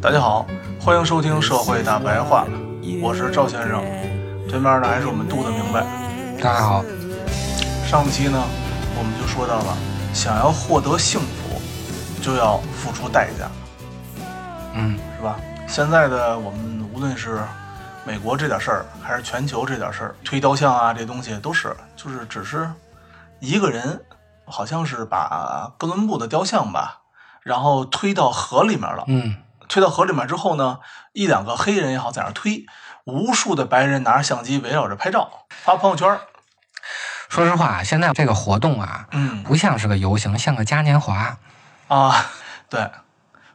大家好，欢迎收听《社会大白话》，我是赵先生，对面的还是我们杜的明白。大家好，上期呢，我们就说到了，想要获得幸福，就要付出代价，嗯，是吧？现在的我们无论是美国这点事儿，还是全球这点事儿，推雕像啊，这东西都是，就是只是一个人，好像是把哥伦布的雕像吧，然后推到河里面了。嗯，推到河里面之后呢，一两个黑人也好在那推，无数的白人拿着相机围绕着拍照，发朋友圈。说实话，现在这个活动啊，嗯不像是个游行，像个嘉年华。啊，对，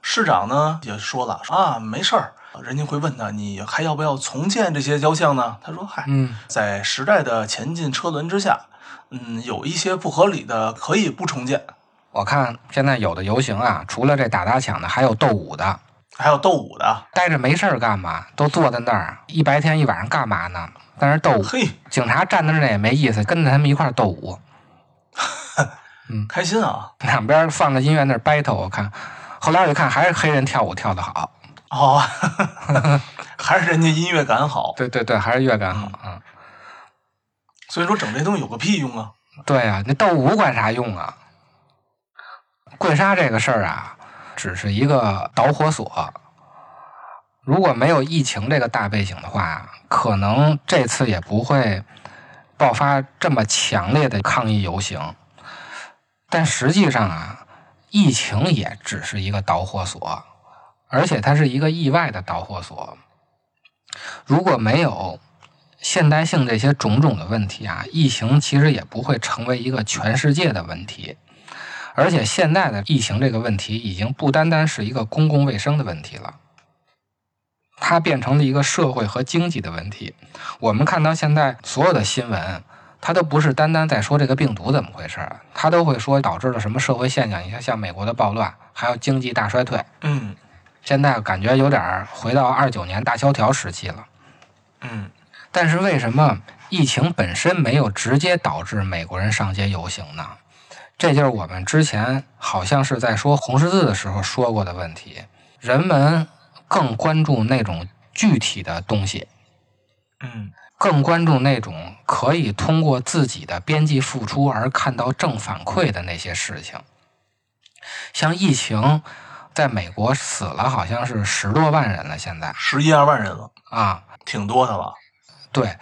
市长呢也说了啊，没事儿。人家会问他，你还要不要重建这些雕像呢？他说，嗨，嗯，在时代的前进车轮之下，嗯，有一些不合理的可以不重建，我看现在有的游行啊，除了这打砸抢的，还有斗舞的，还有斗舞的。待着没事儿干嘛？都坐在那儿，一白天一晚上干嘛呢？在那儿斗舞。嘿，警察站在那儿也没意思，跟着他们一块儿斗舞，嗯开心啊！两边放着音乐那儿 battle。我看，后来我一看，还是黑人跳舞跳得好。哦，还是人家音乐感好。对对对，还是乐感好啊。所以说整这东西有个屁用啊！对啊，那斗舞管啥用啊？跪杀这个事儿啊，只是一个导火索。如果没有疫情这个大背景的话，可能这次也不会爆发这么强烈的抗议游行。但实际上啊，疫情也只是一个导火索，而且它是一个意外的导火索。如果没有现代性这些种种的问题啊，疫情其实也不会成为一个全世界的问题。而且现在的疫情这个问题已经不单单是一个公共卫生的问题了，它变成了一个社会和经济的问题。我们看到现在所有的新闻，它都不是单单在说这个病毒怎么回事，它都会说导致了什么社会现象。你看，像美国的暴乱，还有经济大衰退，嗯现在感觉有点回到二九年大萧条时期了。嗯，但是为什么疫情本身没有直接导致美国人上街游行呢？这就是我们之前好像是在说红十字的时候说过的问题。人们更关注那种具体的东西，嗯更关注那种可以通过自己的边际付出而看到正反馈的那些事情。像疫情，在美国死了好像是十多万人了，现在十一二万人了，啊，挺多的了。对，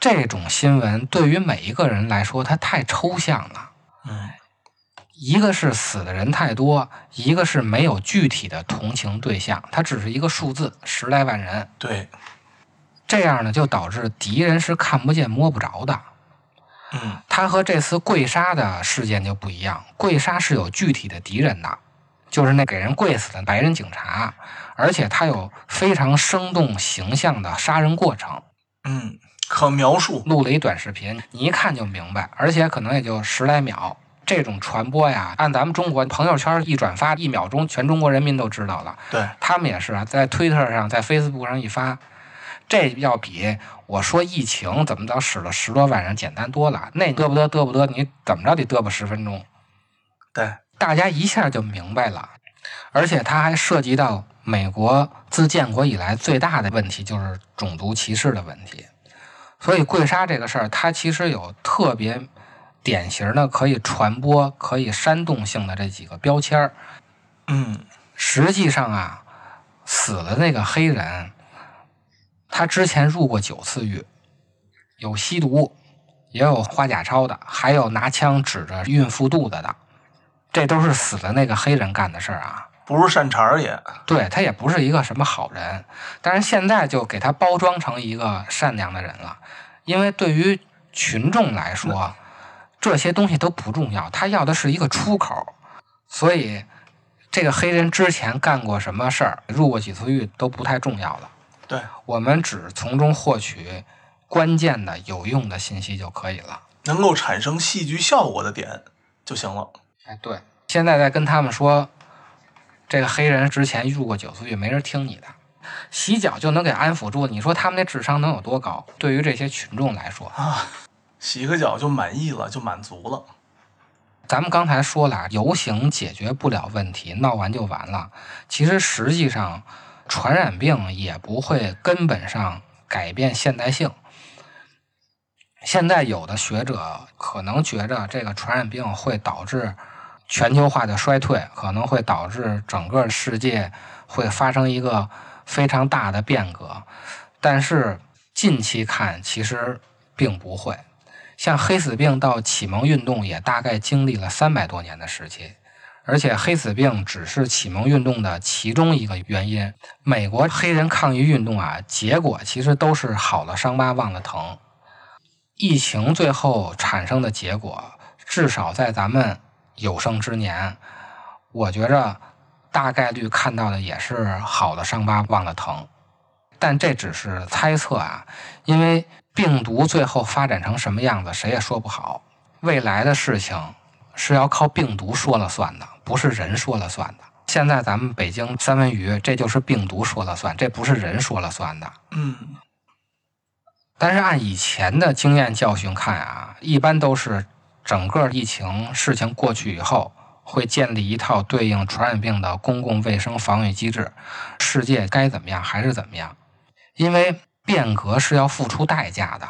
这种新闻对于每一个人来说，它太抽象了。嗯一个是死的人太多，一个是没有具体的同情对象，它只是一个数字，十来万人。对，这样呢，就导致敌人是看不见摸不着的。嗯它和这次跪杀的事件就不一样，跪杀是有具体的敌人的，就是那给人跪死的白人警察，而且他有非常生动形象的杀人过程。嗯，可描述。录了一短视频，你一看就明白，而且可能也就十来秒。这种传播呀，按咱们中国朋友圈一转发，一秒钟全中国人民都知道了。对，他们也是啊，在推特上、在 Facebook 上一发，这要比我说疫情怎么着使了十多万人简单多了。那嘚不嘚嘚不嘚，你怎么着得嘚啵十分钟，对，大家一下就明白了。而且它还涉及到美国自建国以来最大的问题，就是种族歧视的问题。所以跪杀这个事儿，它其实有特别典型的可以传播、可以煽动性的这几个标签儿。嗯实际上啊，死了那个黑人，他之前入过九次狱，有吸毒，也有花假钞的，还有拿枪指着孕妇肚子的，这都是死的那个黑人干的事儿啊。不是善茬儿也。对他也不是一个什么好人，但是现在就给他包装成一个善良的人了，因为对于群众来说，这些东西都不重要，他要的是一个出口，所以这个黑人之前干过什么事儿，入过几次狱都不太重要了，对，我们只从中获取关键的有用的信息就可以了。能够产生戏剧效果的点就行了。哎，对，现在在跟他们说，这个黑人之前入过九次狱，没人听你的，洗脚就能给安抚住。你说他们那智商能有多高？对于这些群众来说啊，洗个脚就满意了，就满足了。咱们刚才说了，游行解决不了问题，闹完就完了。其实实际上，传染病也不会根本上改变现代性。现在有的学者可能觉着这个传染病会导致全球化的衰退，可能会导致整个世界会发生一个非常大的变革，但是近期看其实并不会。像黑死病到启蒙运动也大概经历了三百多年的时期，而且黑死病只是启蒙运动的其中一个原因。美国黑人抗议运动啊，结果其实都是好了伤疤忘了疼。疫情最后产生的结果，至少在咱们有生之年，我觉着大概率看到的也是好的伤疤忘了疼。但这只是猜测啊，因为病毒最后发展成什么样子，谁也说不好。未来的事情是要靠病毒说了算的，不是人说了算的。现在咱们北京三文鱼，这就是病毒说了算，这不是人说了算的。嗯，但是按以前的经验教训看啊，一般都是整个疫情事情过去以后，会建立一套对应传染病的公共卫生防御机制，世界该怎么样还是怎么样。因为变革是要付出代价的，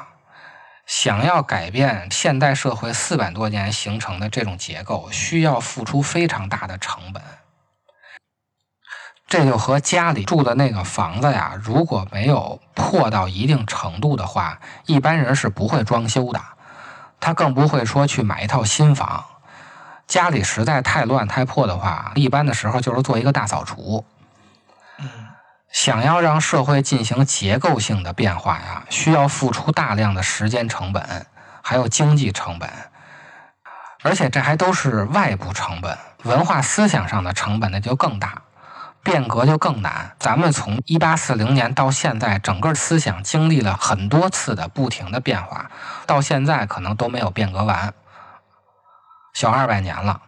想要改变现代社会四百多年形成的这种结构，需要付出非常大的成本。这就和家里住的那个房子呀，如果没有破到一定程度的话，一般人是不会装修的，他更不会说去买一套新房。家里实在太乱太破的话，一般的时候就是做一个大扫除。想要让社会进行结构性的变化呀，需要付出大量的时间成本，还有经济成本，而且这还都是外部成本，文化思想上的成本那就更大，变革就更难。咱们从一八四零年到现在，整个思想经历了很多次的不停的变化，到现在可能都没有变革完，小二百年了。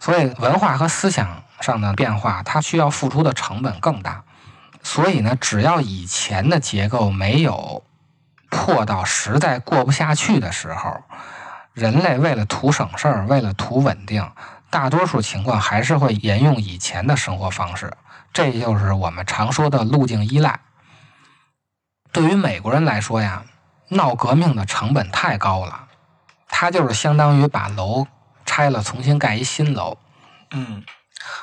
所以文化和思想上的变化，它需要付出的成本更大。所以呢，只要以前的结构没有破到实在过不下去的时候，人类为了图省事儿，为了图稳定，大多数情况还是会沿用以前的生活方式。这就是我们常说的路径依赖。对于美国人来说呀，闹革命的成本太高了，它就是相当于把楼拆了，重新盖一新楼。嗯，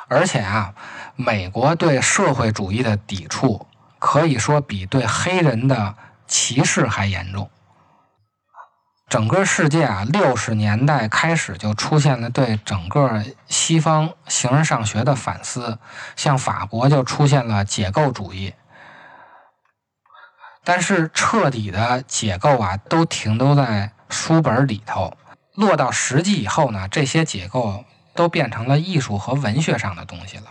而且啊，美国对社会主义的抵触可以说比对黑人的歧视还严重。整个世界啊，六十年代开始就出现了对整个西方形而上学的反思，像法国就出现了解构主义。但是彻底的解构啊，都停留在书本里头，落到实际以后呢，这些解构都变成了艺术和文学上的东西了。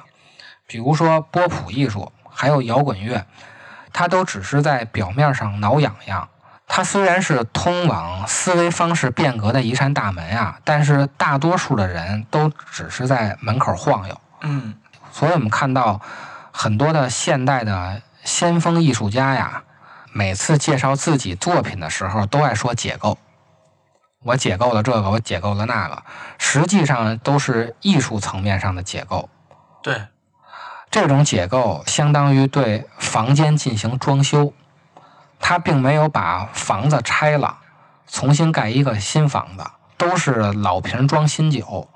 比如说波普艺术，还有摇滚乐，它都只是在表面上挠痒痒。它虽然是通往思维方式变革的一扇大门啊，但是大多数的人都只是在门口晃悠。嗯，所以我们看到很多的现代的先锋艺术家呀，每次介绍自己作品的时候，都爱说解构。我解构了这个，我解构了那个，实际上都是艺术层面上的解构。对，这种解构相当于对房间进行装修，他并没有把房子拆了，重新盖一个新房子，都是老瓶装新酒。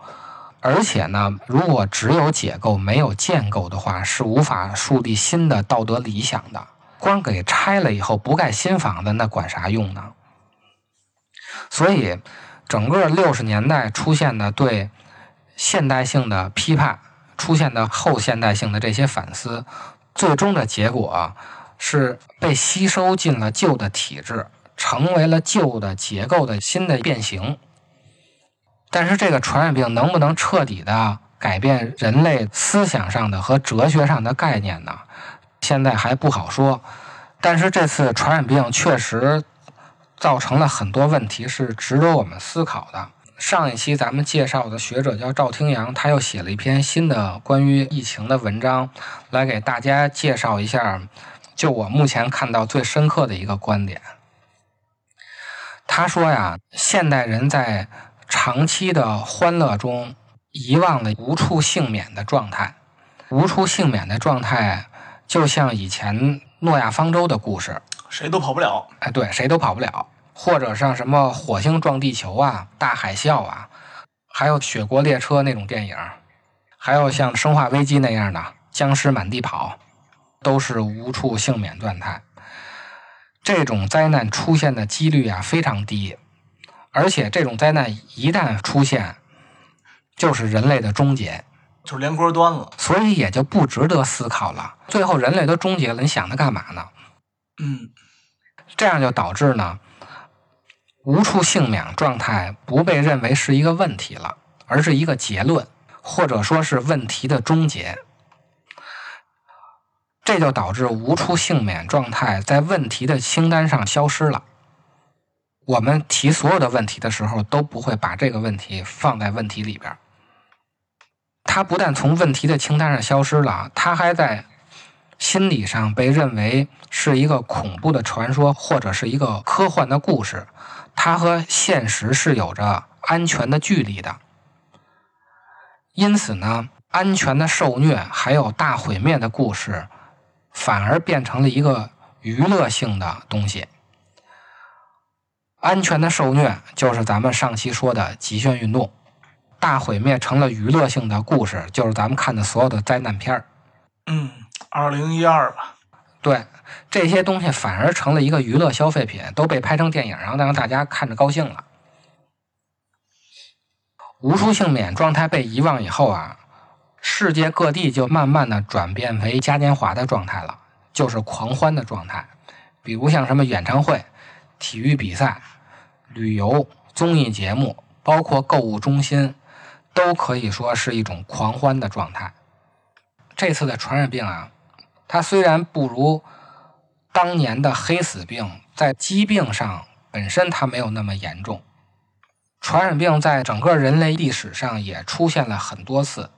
而且呢，如果只有解构没有建构的话，是无法树立新的道德理想的。光给拆了以后不盖新房子，那管啥用呢？所以，整个六十年代出现的对现代性的批判，出现的后现代性的这些反思，最终的结果是被吸收进了旧的体制，成为了旧的结构的新的变形。但是，这个传染病能不能彻底的改变人类思想上的和哲学上的概念呢？现在还不好说。但是这次传染病确实造成了很多问题，是值得我们思考的。上一期咱们介绍的学者叫赵听阳，他又写了一篇新的关于疫情的文章，来给大家介绍一下，就我目前看到最深刻的一个观点。他说呀，现代人在长期的欢乐中遗忘了无处幸免的状态，无处幸免的状态，就像以前诺亚方舟的故事，谁都跑不了。哎，对，谁都跑不了，或者像什么火星撞地球啊、大海啸啊，还有雪国列车那种电影，还有像生化危机那样的僵尸满地跑，都是无处幸免状态。这种灾难出现的几率啊非常低，而且这种灾难一旦出现，就是人类的终结，就是连锅端了。所以也就不值得思考了。最后人类都终结了，你想它干嘛呢？嗯，这样就导致呢，无处幸免状态不被认为是一个问题了，而是一个结论，或者说是问题的终结。这就导致无处幸免状态在问题的清单上消失了。我们提所有的问题的时候，都不会把这个问题放在问题里边。它不但从问题的清单上消失了，它还在心理上被认为是一个恐怖的传说，或者是一个科幻的故事。它和现实是有着安全的距离的。因此呢，安全的受虐还有大毁灭的故事，反而变成了一个娱乐性的东西。安全的受虐就是咱们上期说的极限运动，大毁灭成了娱乐性的故事，就是咱们看的所有的灾难片儿。嗯，二零一二吧。对这些东西反而成了一个娱乐消费品，都被拍成电影，然后让大家看着高兴了。无数幸免状态被遗忘以后啊，世界各地就慢慢的转变为嘉年华的状态了，就是狂欢的状态。比如像什么演唱会、体育比赛、旅游、综艺节目，包括购物中心，都可以说是一种狂欢的状态。这次的传染病啊，它虽然不如当年的黑死病，在疾病上本身它没有那么严重。传染病在整个人类历史上也出现了很多次，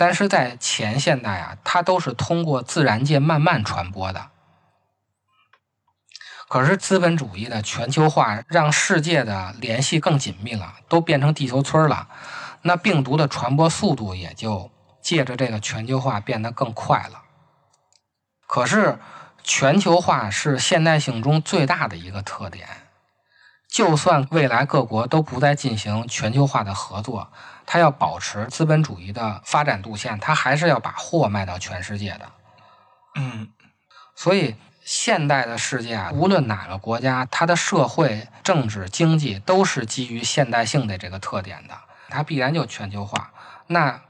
但是在前现代啊，它都是通过自然界慢慢传播的。可是资本主义的全球化让世界的联系更紧密了，都变成地球村了，那病毒的传播速度也就借着这个全球化变得更快了。可是全球化是现代性中最大的一个特点。就算未来各国都不再进行全球化的合作，它要保持资本主义的发展路线，它还是要把货卖到全世界的。嗯，所以，现代的世界啊，无论哪个国家，它的社会、政治、经济都是基于现代性的这个特点的，它必然就全球化。那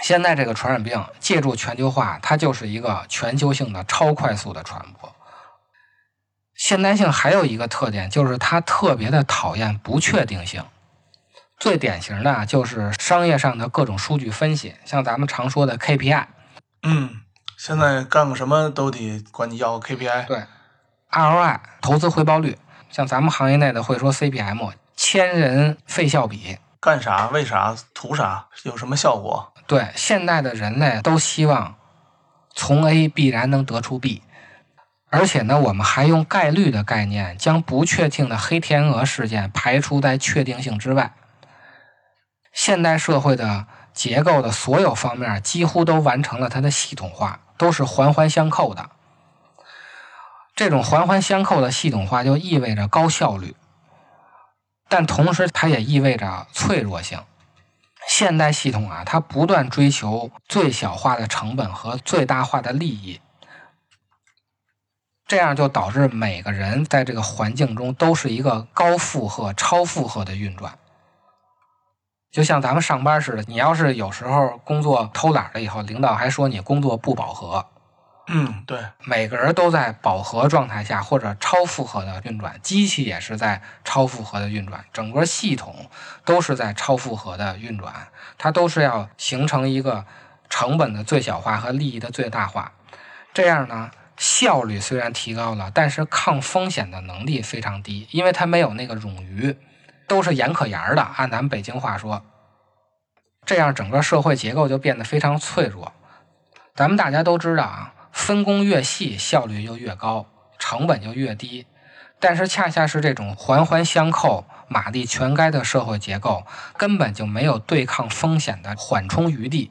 现在这个传染病借助全球化，它就是一个全球性的超快速的传播。现代性还有一个特点，就是它特别的讨厌不确定性。最典型的啊就是商业上的各种数据分析，像咱们常说的 KPI，嗯，现在干个什么都得管你要 KPI。对，ROI 投资回报率，像咱们行业内的会说 CPM 千人费效比。干啥？为啥？图啥？有什么效果？对，现代的人类都希望从 A 必然能得出 B，而且呢，我们还用概率的概念将不确定的黑天鹅事件排除在确定性之外。现代社会的结构的所有方面几乎都完成了它的系统化，都是环环相扣的。这种环环相扣的系统化就意味着高效率，但同时它也意味着脆弱性。现代系统啊，它不断追求最小化的成本和最大化的利益。这样就导致每个人在这个环境中都是一个高负荷、超负荷的运转。就像咱们上班似的，你要是有时候工作偷懒了以后，领导还说你工作不饱和，嗯，对，每个人都在饱和状态下或者超负荷的运转，机器也是在超负荷的运转，整个系统都是在超负荷的运转，它都是要形成一个成本的最小化和利益的最大化。这样呢，效率虽然提高了，但是抗风险的能力非常低，因为它没有那个冗余，都是严可严的。按咱们北京话说，这样整个社会结构就变得非常脆弱。咱们大家都知道啊，分工越细，效率就越高，成本就越低。但是恰恰是这种环环相扣、马力全开的社会结构，根本就没有对抗风险的缓冲余地。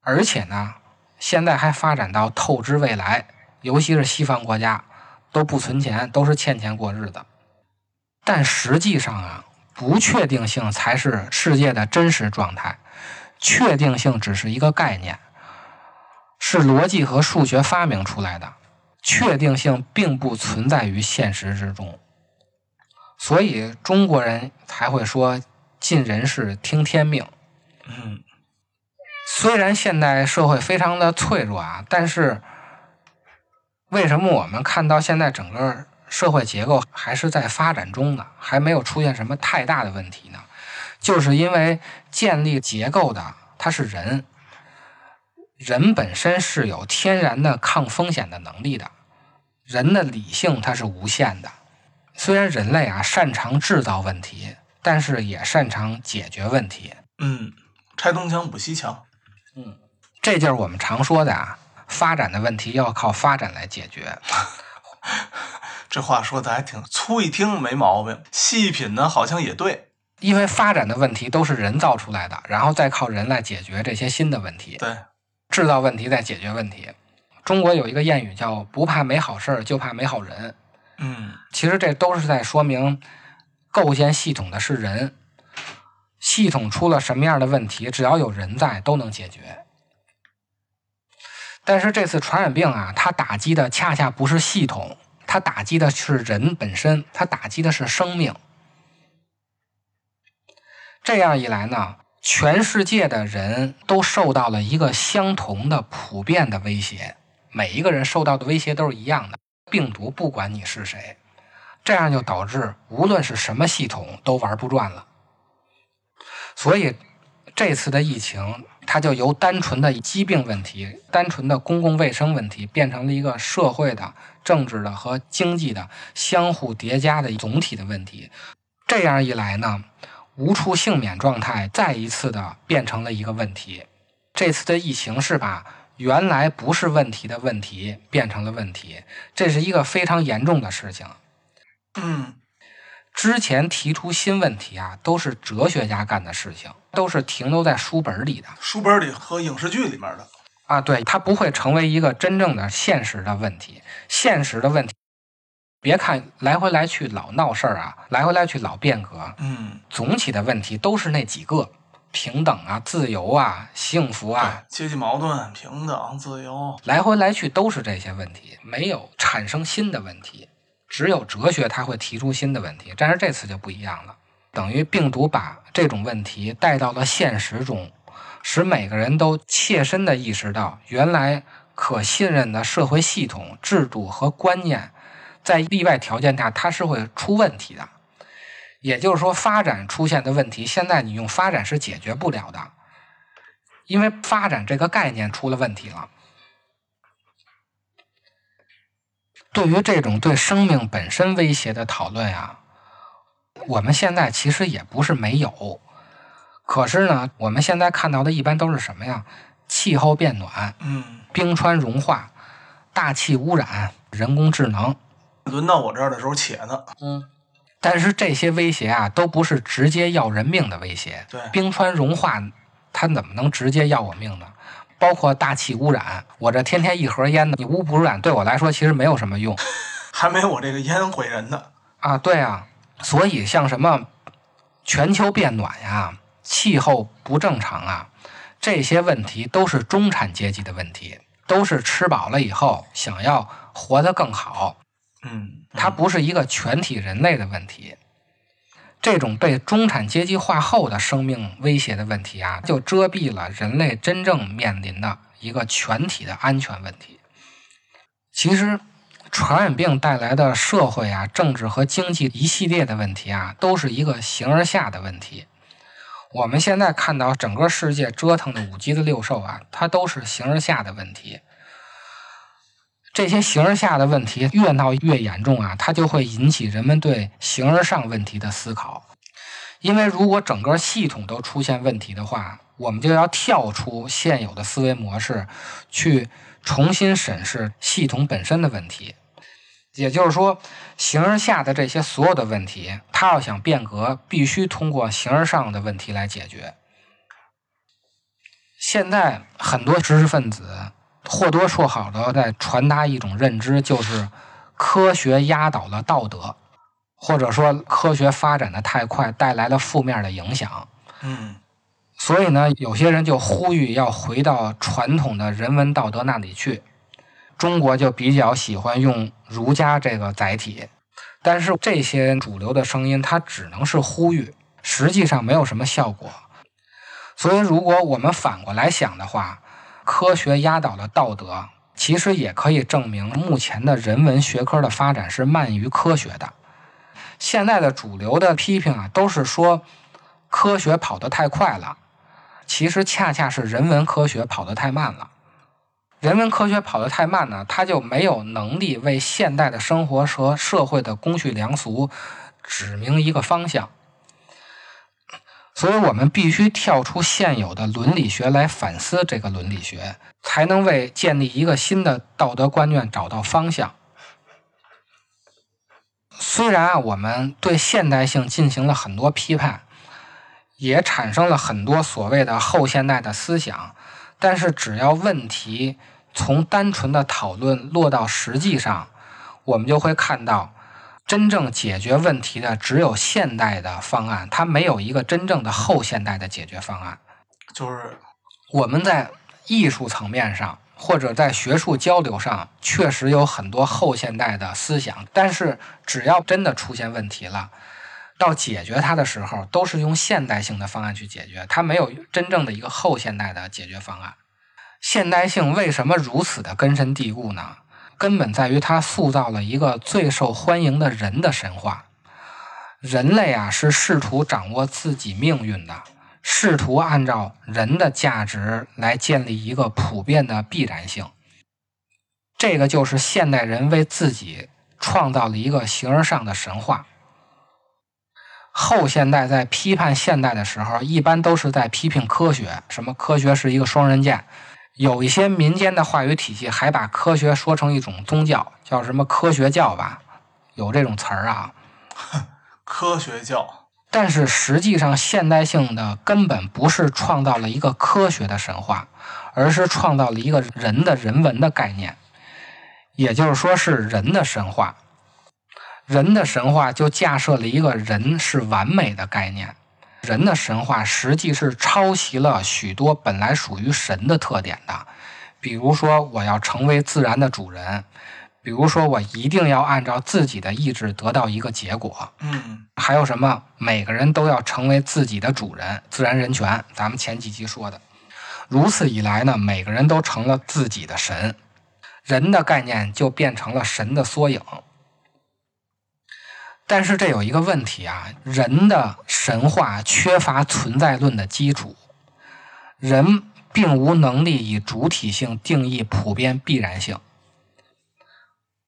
而且呢，现在还发展到透支未来，尤其是西方国家都不存钱，都是欠钱过日子。但实际上啊，不确定性才是世界的真实状态，确定性只是一个概念。是逻辑和数学发明出来的，确定性并不存在于现实之中，所以中国人才会说“尽人事，听天命”。嗯，虽然现代社会非常的脆弱啊，但是为什么我们看到现在整个社会结构还是在发展中的？还没有出现什么太大的问题呢？就是因为建立结构的它是人，人本身是有天然的抗风险的能力的，人的理性它是无限的。虽然人类啊擅长制造问题，但是也擅长解决问题。嗯，拆东墙补西墙。嗯这就是我们常说的啊，发展的问题要靠发展来解决。这话说的还挺粗，一听没毛病，细品呢好像也对。因为发展的问题都是人造出来的，然后再靠人来解决这些新的问题，对，制造问题再解决问题。中国有一个谚语叫“不怕没好事儿，就怕没好人”。嗯其实这都是在说明，构建系统的是人，系统出了什么样的问题，只要有人在，都能解决。但是这次传染病啊，它打击的恰恰不是系统，它打击的是人本身，它打击的是生命。这样一来呢，全世界的人都受到了一个相同的、普遍的威胁，每一个人受到的威胁都是一样的。病毒不管你是谁，这样就导致无论是什么系统都玩不转了。所以这次的疫情，它就由单纯的疾病问题、单纯的公共卫生问题，变成了一个社会的、政治的和经济的相互叠加的总体的问题。这样一来呢，无处幸免状态再一次的变成了一个问题。这次的疫情是把原来不是问题的问题变成了问题，这是一个非常严重的事情。嗯之前提出新问题啊，都是哲学家干的事情，都是停留在书本里的书本里和影视剧里面的。啊。对，它不会成为一个真正的现实的问题。现实的问题，别看来回来去老闹事儿啊，来回来去老变革，嗯，总体的问题都是那几个：平等啊、自由啊、幸福啊，阶级矛盾、平等、自由。来回来去都是这些问题，没有产生新的问题。只有哲学它会提出新的问题，但是这次就不一样了，等于病毒把这种问题带到了现实中，使每个人都切身的意识到，原来可信任的社会系统、制度和观念，在例外条件下它是会出问题的。也就是说，发展出现的问题，现在你用发展是解决不了的，因为发展这个概念出了问题了。对于这种对生命本身威胁的讨论啊，我们现在其实也不是没有，可是呢，我们现在看到的一般都是什么呀？气候变暖、嗯，冰川融化、大气污染、人工智能。轮到我这儿的时候且呢。嗯，但是这些威胁啊，都不是直接要人命的威胁。对冰川融化，它怎么能直接要我命呢？包括大气污染，我这天天一盒烟的，你污不污染对我来说其实没有什么用。还没我这个烟毁人呢。啊，对啊，所以像什么全球变暖呀、气候不正常啊，这些问题都是中产阶级的问题，都是吃饱了以后想要活得更好，嗯，它不是一个全体人类的问题。这种被中产阶级化后的生命威胁的问题啊，就遮蔽了人类真正面临的一个全体的安全问题。其实，传染病带来的社会啊、政治和经济一系列的问题啊，都是一个形而下的问题。我们现在看到整个世界折腾的五鸡的六兽啊，它都是形而下的问题。这些形而下的问题越闹越严重啊，它就会引起人们对形而上问题的思考。因为如果整个系统都出现问题的话，我们就要跳出现有的思维模式，去重新审视系统本身的问题。也就是说，形而下的这些所有的问题，它要想变革，必须通过形而上的问题来解决。现在很多知识分子或多或少的在传达一种认知，就是科学压倒了道德，或者说科学发展的太快带来了负面的影响。嗯所以呢，有些人就呼吁要回到传统的人文道德那里去。中国就比较喜欢用儒家这个载体，但是这些主流的声音，它只能是呼吁，实际上没有什么效果。所以，如果我们反过来想的话，科学压倒了道德，其实也可以证明目前的人文学科的发展是慢于科学的。现在的主流的批评啊，都是说科学跑得太快了，其实恰恰是人文科学跑得太慢了。人文科学跑得太慢呢，它就没有能力为现代的生活和社会的公序良俗指明一个方向。所以我们必须跳出现有的伦理学来反思这个伦理学，才能为建立一个新的道德观念找到方向。虽然啊，我们对现代性进行了很多批判，也产生了很多所谓的后现代的思想，但是只要问题从单纯的讨论落到实际上，我们就会看到，真正解决问题的只有现代的方案，它没有一个真正的后现代的解决方案。就是我们在艺术层面上，或者在学术交流上，确实有很多后现代的思想，但是只要真的出现问题了，到解决它的时候，都是用现代性的方案去解决，它没有真正的一个后现代的解决方案。现代性为什么如此的根深蒂固呢？根本在于它塑造了一个最受欢迎的人的神话。人类啊，是试图掌握自己命运的，试图按照人的价值来建立一个普遍的必然性。这个就是现代人为自己创造了一个形而上的神话。后现代在批判现代的时候，一般都是在批评科学，什么科学是一个双刃剑。有一些民间的话语体系还把科学说成一种宗教，叫什么科学教吧，有这种词儿啊。科学教。但是实际上，现代性的根本不是创造了一个科学的神话，而是创造了一个人的人文的概念，也就是说是人的神话。人的神话就架设了一个人是完美的概念。人的神话实际是抄袭了许多本来属于神的特点的，比如说我要成为自然的主人，比如说我一定要按照自己的意志得到一个结果，嗯。还有什么？每个人都要成为自己的主人，自然人权，咱们前几集说的。如此一来呢，每个人都成了自己的神，人的概念就变成了神的缩影。但是这有一个问题啊，人的神话缺乏存在论的基础，人并无能力以主体性定义普遍必然性，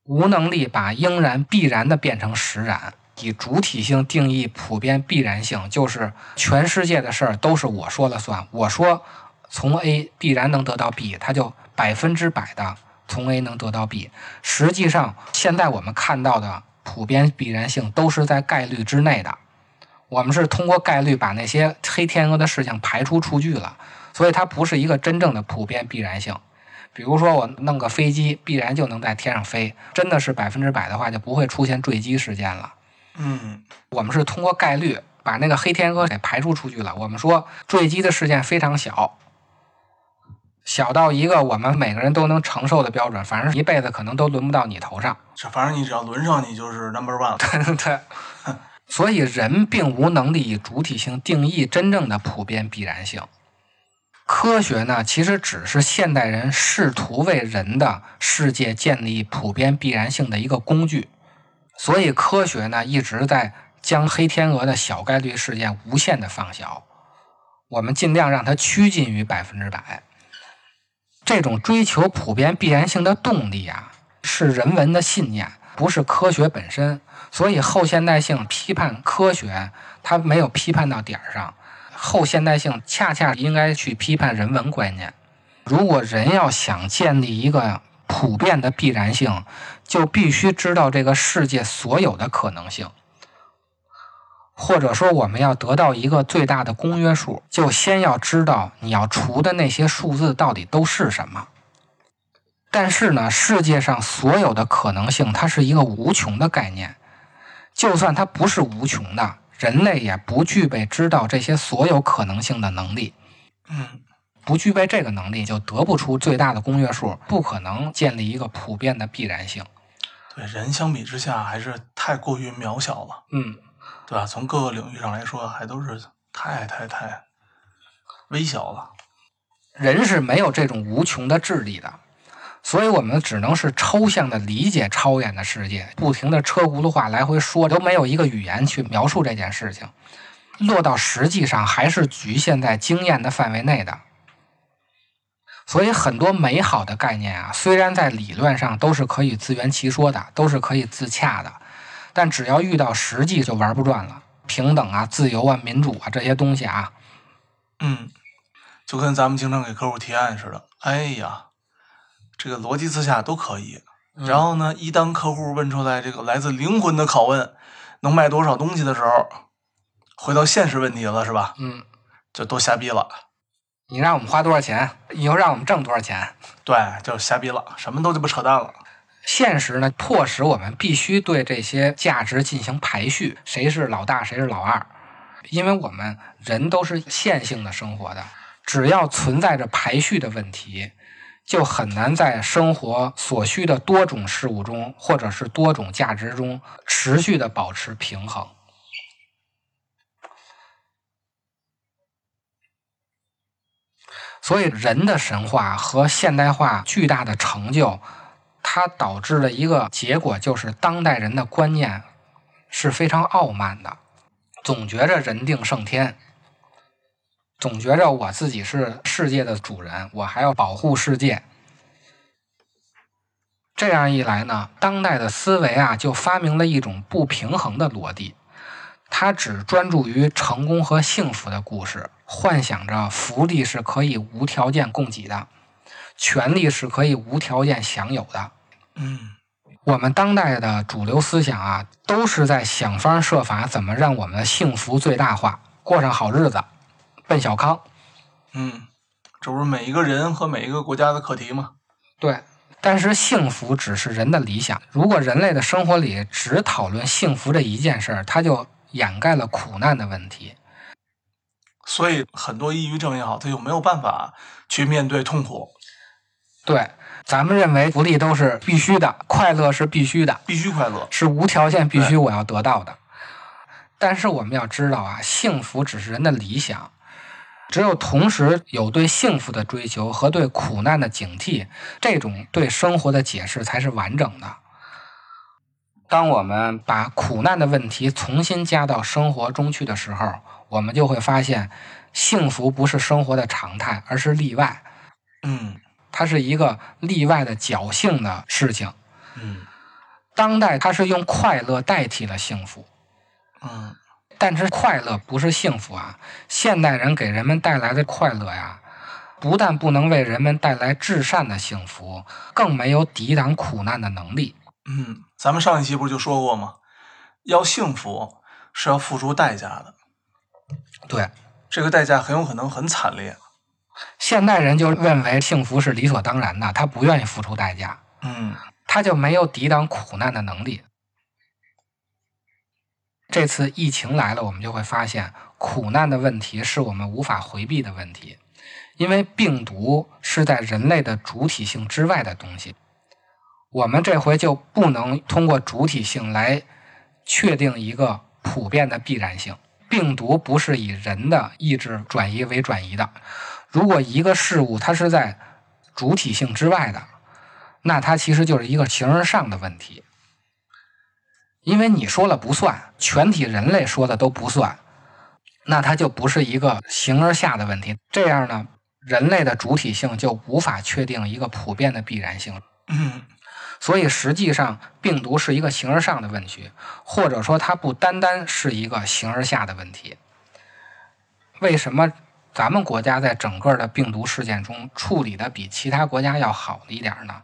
无能力把应然必然的变成实然，以主体性定义普遍必然性，就是全世界的事儿都是我说了算，我说从 A 必然能得到 B，它就百分之百的从 A 能得到 B。实际上，现在我们看到的。普遍必然性都是在概率之内的，我们是通过概率把那些黑天鹅的事情排除出去了，所以它不是一个真正的普遍必然性。比如说我弄个飞机，必然就能在天上飞，真的是百分之百的话，就不会出现坠机事件了。嗯我们是通过概率把那个黑天鹅给排除出去了。我们说坠机的事件非常小，小到一个我们每个人都能承受的标准，反正一辈子可能都轮不到你头上。这反正你只要轮上，你就是 number one 了。对，所以人并无能力以主体性定义真正的普遍必然性。科学呢，其实只是现代人试图为人的世界建立普遍必然性的一个工具。所以，科学呢一直在将黑天鹅的小概率事件无限的放小，我们尽量让它趋近于百分之百。这种追求普遍必然性的动力啊，是人文的信念，不是科学本身。所以后现代性批判科学，它没有批判到点儿上。后现代性恰恰应该去批判人文观念。如果人要想建立一个普遍的必然性，就必须知道这个世界所有的可能性。或者说，我们要得到一个最大的公约数，就先要知道你要除的那些数字到底都是什么。但是呢，世界上所有的可能性，它是一个无穷的概念。就算它不是无穷的，人类也不具备知道这些所有可能性的能力。嗯，不具备这个能力，就得不出最大的公约数，不可能建立一个普遍的必然性。对，人相比之下还是太过于渺小了，嗯，对吧？从各个领域上来说，还都是太太太微小了。人是没有这种无穷的智力的，所以我们只能是抽象的理解超远的世界，不停的车轱辘话来回说，都没有一个语言去描述这件事情，落到实际上还是局限在经验的范围内的。所以很多美好的概念啊，虽然在理论上都是可以自圆其说的，都是可以自洽的，但只要遇到实际就玩不转了。平等啊、自由啊、民主啊这些东西啊，嗯，就跟咱们经常给客户提案似的。哎呀，这个逻辑自洽都可以。然后呢，一当客户问出来这个来自灵魂的拷问，能卖多少东西的时候，回到现实问题了，是吧？嗯，就都瞎逼了。你让我们花多少钱，以后让我们挣多少钱。对，就瞎逼了，什么都鸡巴扯淡了。现实呢，迫使我们必须对这些价值进行排序，谁是老大，谁是老二，因为我们人都是线性的生活的，只要存在着排序的问题，就很难在生活所需的多种事物中，或者是多种价值中持续的保持平衡。所以，人的神话和现代化巨大的成就，它导致了一个结果，就是当代人的观念是非常傲慢的，总觉着人定胜天，总觉着我自己是世界的主人，我还要保护世界。这样一来呢，当代的思维啊，就发明了一种不平衡的逻辑，它只专注于成功和幸福的故事，幻想着福利是可以无条件供给的，权利是可以无条件享有的。嗯，我们当代的主流思想啊，都是在想方设法怎么让我们的幸福最大化，过上好日子，奔小康。嗯，这不是每一个人和每一个国家的课题吗？对，但是幸福只是人的理想。如果人类的生活里只讨论幸福这一件事儿，它就掩盖了苦难的问题。所以很多抑郁症也好，他就没有办法去面对痛苦，对，咱们认为福利都是必须的，快乐是必须的，必须快乐。是无条件必须我要得到的。但是我们要知道啊，幸福只是人的理想，只有同时有对幸福的追求和对苦难的警惕，这种对生活的解释才是完整的。当我们把苦难的问题重新加到生活中去的时候，我们就会发现，幸福不是生活的常态，而是例外。嗯它是一个例外的侥幸的事情。嗯当代它是用快乐代替了幸福，嗯但是快乐不是幸福啊！现代人给人们带来的快乐呀，不但不能为人们带来至善的幸福，更没有抵挡苦难的能力。嗯，咱们上一期不是就说过吗？要幸福是要付出代价的，对，这个代价很有可能很惨烈。现代人就认为幸福是理所当然的，他不愿意付出代价，嗯他就没有抵挡苦难的能力。这次疫情来了，我们就会发现，苦难的问题是我们无法回避的问题。因为病毒是在人类的主体性之外的东西，我们这回就不能通过主体性来确定一个普遍的必然性。病毒不是以人的意志转移为转移的。如果一个事物它是在主体性之外的，那它其实就是一个形而上的问题。因为你说了不算，全体人类说的都不算，那它就不是一个形而下的问题。这样呢，人类的主体性就无法确定一个普遍的必然性。嗯所以实际上，病毒是一个形而上的问题，或者说它不单单是一个形而下的问题。为什么咱们国家在整个的病毒事件中处理的比其他国家要好一点呢？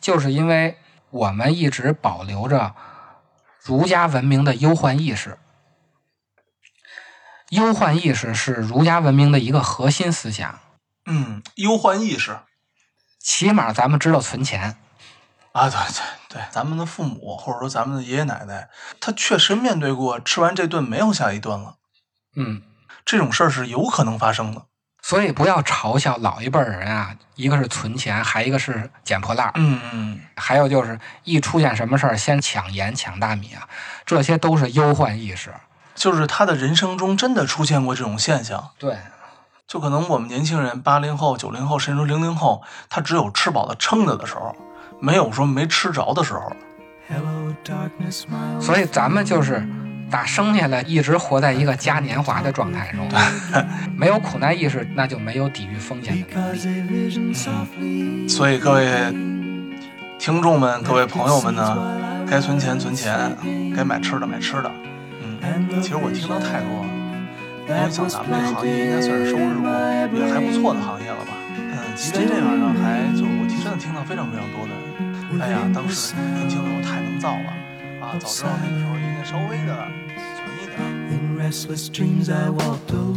就是因为我们一直保留着儒家文明的忧患意识。忧患意识是儒家文明的一个核心思想，嗯，忧患意识起码咱们知道存钱。啊，对对对，咱们的父母或者说咱们的爷爷奶奶，他确实面对过吃完这顿没有下一顿了，嗯，这种事儿是有可能发生的。所以不要嘲笑老一辈儿人啊，一个是存钱，还一个是捡破烂儿，嗯嗯，还有就是一出现什么事儿先抢盐抢大米啊，这些都是忧患意识。就是他的人生中真的出现过这种现象，对，就可能我们年轻人八零后、九零后，甚至零零后，他只有吃饱了撑着的时候，没有说没吃着的时候。Hello, darkness, 所以咱们就是打生下来一直活在一个嘉年华的状态中，没有苦难意识，那就没有抵御风险的能力。嗯所以各位听众们、各位朋友们呢，该存钱存钱，该买吃的买吃的。嗯，其实我听到太多了，因为像咱们这个行业应该算是收入也还不错的行业了吧？嗯，即便这样呢，还就是我真的听到非常非常多的，哎呀，当时年轻的时候太能造了啊，早知道那个时候稍微的存一点儿。 In restless dreams I walked alone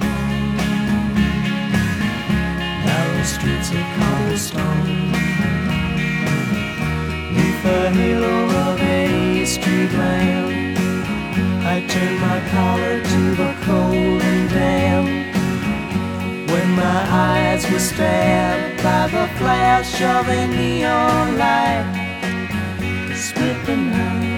Narrow streets of cobblestone Neath the halo of a street lamp I turned my collar to the cold and damp When my eyes were stabbed by the flash of a neon light Split the night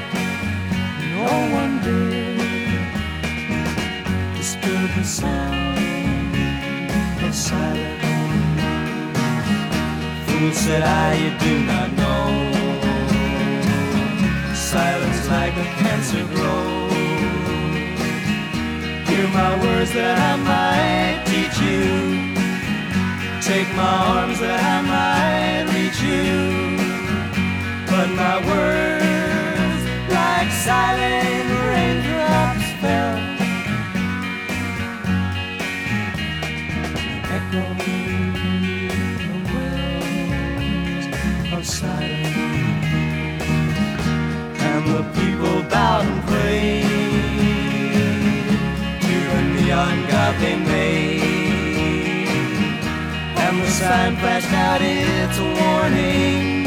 Said I, you do not know. Silence like a cancer grows. Hear my words that I might teach you. Take my arms that I might reach you. But my words, silent raindrops, fell. Echoing the wells of silence. And the people bowed and prayed to the neon god they made. And the sign flashed out its warning in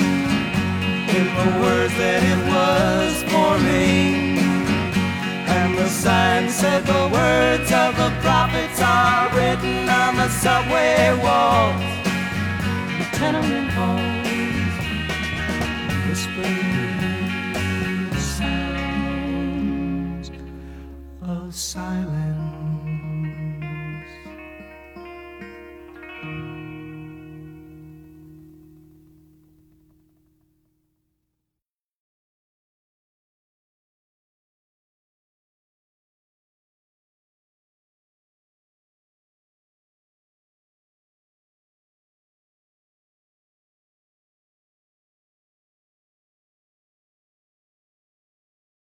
the words that it was forming. And the sign said the words of the prophets are written on the subway walls, the tenement halls, whispering sounds of silence.